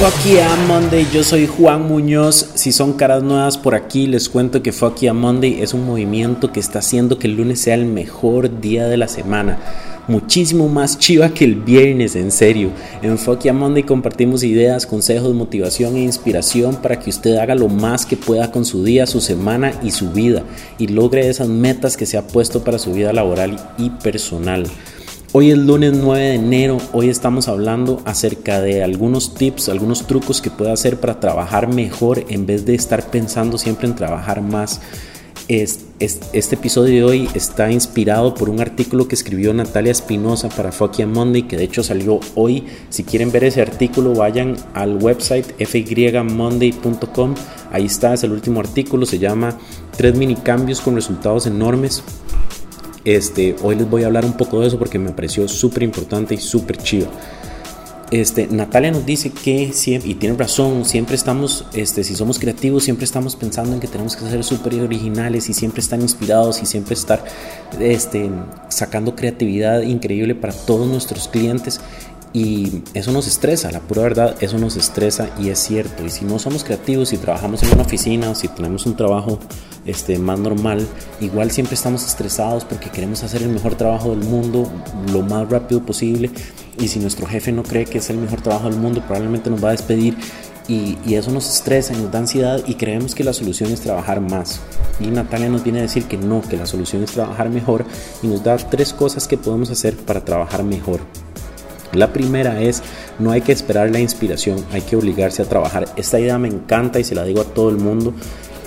Fuck Yeah Monday, yo soy Juan Muñoz. Si son caras nuevas por aquí, les cuento que Fuck Yeah Monday es un movimiento que está haciendo que el lunes sea el mejor día de la semana. Muchísimo más chiva que el viernes, en serio. En Fuck Yeah Monday compartimos ideas, consejos, motivación e inspiración para que usted haga lo más que pueda con su día, su semana y su vida y logre esas metas que se ha puesto para su vida laboral y personal. Hoy es lunes 9 de enero, hoy estamos hablando acerca de algunos tips, algunos trucos que puede hacer para trabajar mejor en vez de estar pensando siempre en trabajar más. este episodio de hoy está inspirado por un artículo que escribió Natalia Espinosa para Fucky Monday, que de hecho salió hoy. Si quieren ver ese artículo, vayan al website fymonday.com. Ahí está, es el último artículo, se llama Tres mini cambios con resultados enormes. Este, hoy les voy a hablar un poco de eso porque me pareció súper importante y súper chido. Este, Natalia nos dice que y tiene razón, siempre estamos, este, si somos creativos, siempre estamos pensando en que tenemos que ser súper originales y siempre estar inspirados y siempre estar este, sacando creatividad increíble para todos nuestros clientes. Y eso nos estresa, la pura verdad, eso nos estresa y es cierto. Y si no somos creativos, si trabajamos en una oficina si tenemos un trabajo este, más normal, igual siempre estamos estresados porque queremos hacer el mejor trabajo del mundo lo más rápido posible. Y si nuestro jefe no cree que es el mejor trabajo del mundo, probablemente nos va a despedir. Y, eso nos estresa, nos da ansiedad y creemos que la solución es trabajar más. Y Natalia nos viene a decir que no, que la solución es trabajar mejor y nos da tres cosas que podemos hacer para trabajar mejor. La primera es, no hay que esperar la inspiración, hay que obligarse a trabajar. Esta idea me encanta y se la digo a todo el mundo.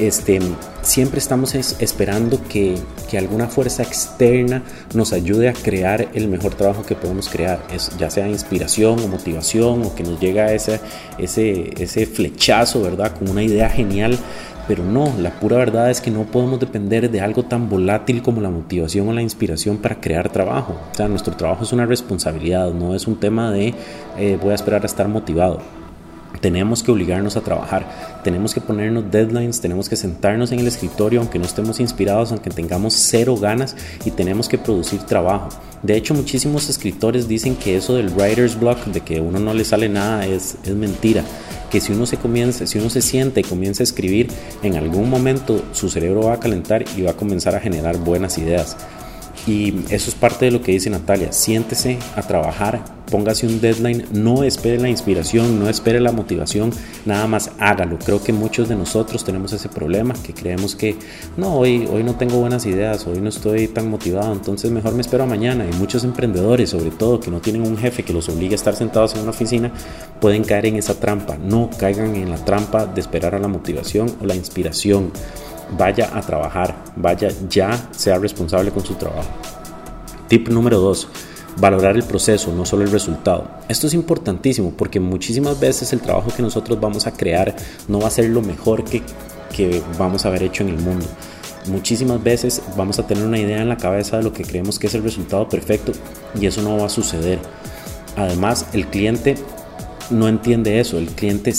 Este, siempre estamos esperando que, alguna fuerza externa nos ayude a crear el mejor trabajo que podemos crear, ya sea inspiración o motivación o que nos llega ese, ese, ese flechazo, ¿verdad? Con una idea genial pero no, la pura verdad es que no podemos depender de algo tan volátil como la motivación o la inspiración para crear trabajo. O sea, nuestro trabajo es una responsabilidad, no es un tema de eh, voy a esperar a estar motivado. Tenemos que obligarnos a trabajar, tenemos que ponernos deadlines, tenemos que sentarnos en el escritorio aunque no estemos inspirados, aunque tengamos cero ganas y tenemos que producir trabajo. De hecho, muchísimos escritores dicen que eso del writer's block, de que uno no le sale nada, es, es mentira que si uno se comienza, si uno se siente y comienza a escribir, en algún momento su cerebro va a calentar y va a comenzar a generar buenas ideas. Y eso es parte de lo que dice Natalia, siéntese a trabajar, póngase un deadline, no espere la inspiración, no espere la motivación, nada más hágalo. Creo que muchos de nosotros tenemos ese problema, que creemos que no, hoy, hoy no tengo buenas ideas, hoy no estoy tan motivado, entonces mejor me espero a mañana. Y muchos emprendedores, sobre todo, que no tienen un jefe que los obligue a estar sentados en una oficina, pueden caer en esa trampa. No caigan en la trampa de esperar a la motivación o la inspiración vaya a trabajar, vaya ya, sea responsable con su trabajo. Tip número 2. Valorar el proceso, no solo el resultado. Esto es importantísimo porque muchísimas veces el trabajo que nosotros vamos a crear no va a ser lo mejor que, que vamos a haber hecho en el mundo. Muchísimas veces vamos a tener una idea en la cabeza de lo que creemos que es el resultado perfecto y eso no va a suceder. Además, el cliente no entiende eso. El cliente,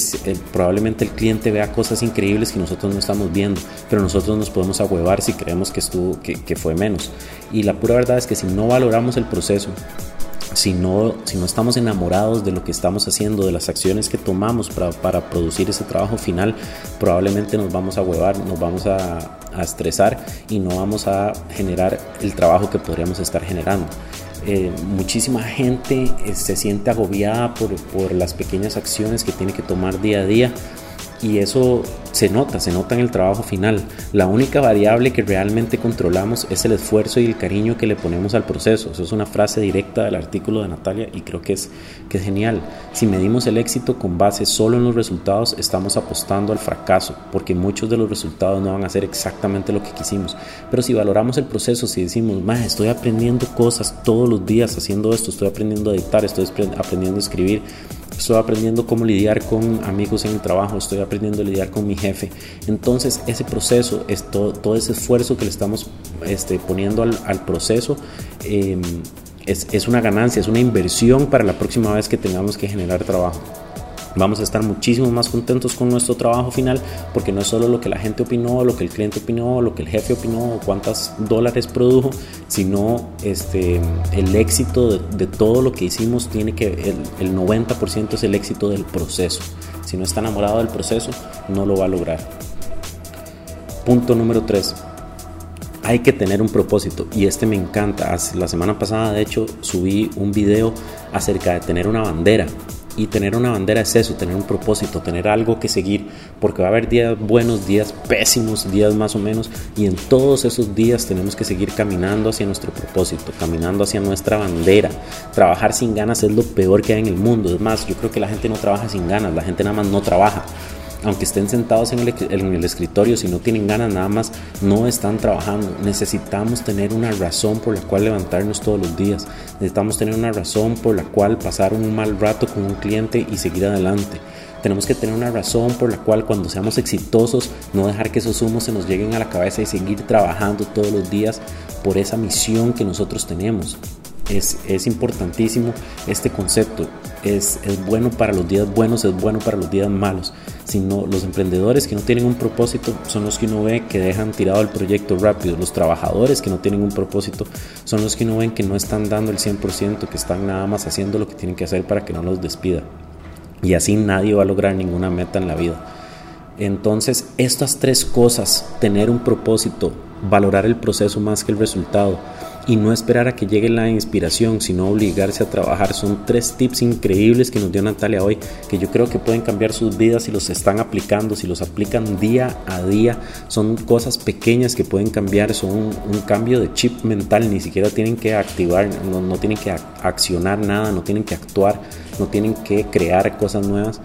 probablemente el cliente vea cosas increíbles que nosotros no estamos viendo, pero nosotros nos podemos ahuevar si creemos que, estuvo, que, fue menos. Y la pura verdad es que si no valoramos el proceso, si no, si no estamos enamorados de lo que estamos haciendo, de las acciones que tomamos para, para producir ese trabajo final, probablemente nos vamos a huevar, nos vamos a, a estresar y no vamos a generar el trabajo que podríamos estar generando. Eh, muchísima gente eh, se siente agobiada por, por las pequeñas acciones que tiene que tomar día a día y eso se nota, se nota en el trabajo final. La única variable que realmente controlamos es el esfuerzo y el cariño que le ponemos al proceso. Eso es una frase directa del artículo de Natalia y creo que es, que es genial. Si medimos el éxito con base solo en los resultados, estamos apostando al fracaso, porque muchos de los resultados no van a ser exactamente lo que quisimos. Pero si valoramos el proceso, si decimos, más estoy aprendiendo cosas todos los días haciendo esto, estoy aprendiendo a editar, estoy aprendiendo a escribir, estoy aprendiendo cómo lidiar con amigos en el trabajo, estoy aprendiendo a lidiar con mi jefe. Entonces ese proceso, es todo, ese esfuerzo que le estamos este, poniendo al, proceso, em, es, es, una ganancia, es una inversión para la próxima vez que tengamos que generar trabajo. Vamos a estar muchísimo más contentos con nuestro trabajo final porque no es solo lo que la gente opinó, lo que el cliente opinó, lo que el jefe opinó, cuántos dólares produjo, sino este, el éxito de, todo lo que hicimos tiene que, el, el 90% es el éxito del proceso. Si no está enamorado del proceso, no lo va a lograr. Punto número 3 hay que tener un propósito y este me encanta. La semana pasada de hecho subí un video acerca de tener una bandera y tener una bandera es eso, tener un propósito, tener algo que seguir, porque va a haber días buenos, días pésimos, días más o menos, y en todos esos días tenemos que seguir caminando hacia nuestro propósito, caminando hacia nuestra bandera. Trabajar sin ganas es lo peor que hay en el mundo. Es más, yo creo que la gente no trabaja sin ganas, la gente nada más no trabaja aunque estén sentados en el, escritorio, si no tienen ganas nada más, no están trabajando. Necesitamos tener una razón por la cual levantarnos todos los días. Necesitamos tener una razón por la cual pasar un mal rato con un cliente y seguir adelante. Tenemos que tener una razón por la cual cuando seamos exitosos no dejar que esos humos se nos lleguen a la cabeza y seguir trabajando todos los días por esa misión que nosotros tenemos. Es, es importantísimo este concepto. Es, es, bueno para los días buenos, es bueno para los días malos. Sino los emprendedores que no tienen un propósito son los que uno ve que dejan tirado el proyecto rápido. Los trabajadores que no tienen un propósito son los que uno ven que no están dando el 100%, que están nada más haciendo lo que tienen que hacer para que no los despida. Y así nadie va a lograr ninguna meta en la vida. Entonces, estas tres cosas, tener un propósito, valorar el proceso más que el resultado, y no esperar a que llegue la inspiración, sino obligarse a trabajar. Son tres tips increíbles que nos dio Natalia hoy, que yo creo que pueden cambiar sus vidas si los están aplicando, si los aplican día a día. Son cosas pequeñas que pueden cambiar, son un, cambio de chip mental, ni siquiera tienen que activar, no, no tienen que accionar nada, no tienen que actuar, no tienen que crear cosas nuevas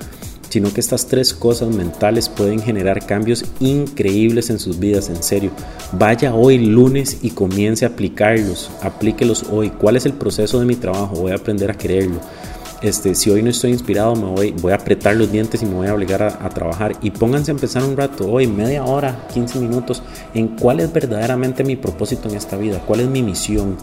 sino que estas tres cosas mentales pueden generar cambios increíbles en sus vidas, en serio. Vaya hoy lunes y comience a aplicarlos, aplíquelos hoy. ¿Cuál es el proceso de mi trabajo? Voy a aprender a quererlo. Este, si hoy no estoy inspirado, me voy, voy a apretar los dientes y me voy a obligar a, a, trabajar. Y pónganse a empezar un rato, hoy, media hora, 15 minutos, en cuál es verdaderamente mi propósito en esta vida, cuál es mi misión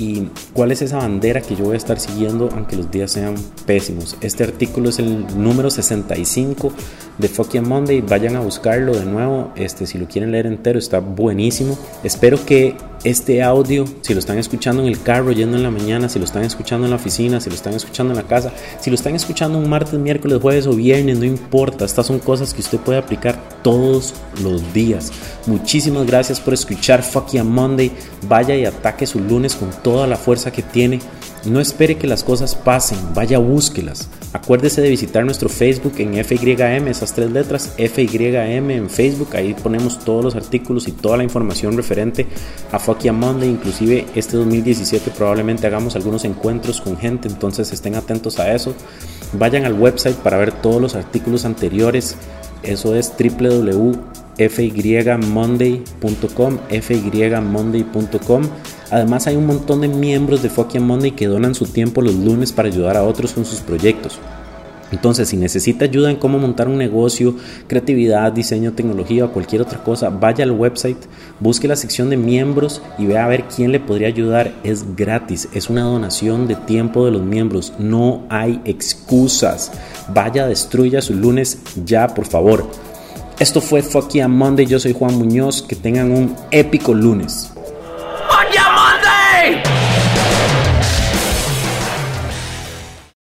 y cuál es esa bandera que yo voy a estar siguiendo aunque los días sean pésimos. Este artículo es el número 65 de Fucking Monday, vayan a buscarlo de nuevo, este, si lo quieren leer entero está buenísimo. Espero que este audio, si lo están escuchando en el carro yendo en la mañana, si lo están escuchando en la oficina, si lo están escuchando en la casa, si lo están escuchando un martes, miércoles, jueves o viernes, no importa, estas son cosas que usted puede aplicar todos los días. Muchísimas gracias por escuchar Fucking Monday, vaya y ataque su lunes con toda la fuerza que tiene. No espere que las cosas pasen, vaya búsquelas. Acuérdese de visitar nuestro Facebook en FYM, esas tres letras, FYM en Facebook, ahí ponemos todos los artículos y toda la información referente a Fucky Monday, inclusive este 2017 probablemente hagamos algunos encuentros con gente, entonces estén atentos a eso. Vayan al website para ver todos los artículos anteriores, eso es www.fymonday.com, fymonday.com Además hay un montón de miembros de Fucking Monday que donan su tiempo los lunes para ayudar a otros con sus proyectos. Entonces, si necesita ayuda en cómo montar un negocio, creatividad, diseño, tecnología o cualquier otra cosa, vaya al website, busque la sección de miembros y vea a ver quién le podría ayudar. Es gratis, es una donación de tiempo de los miembros. No hay excusas. Vaya, destruya su lunes ya, por favor. Esto fue Fucky Monday. Yo soy Juan Muñoz. Que tengan un épico lunes.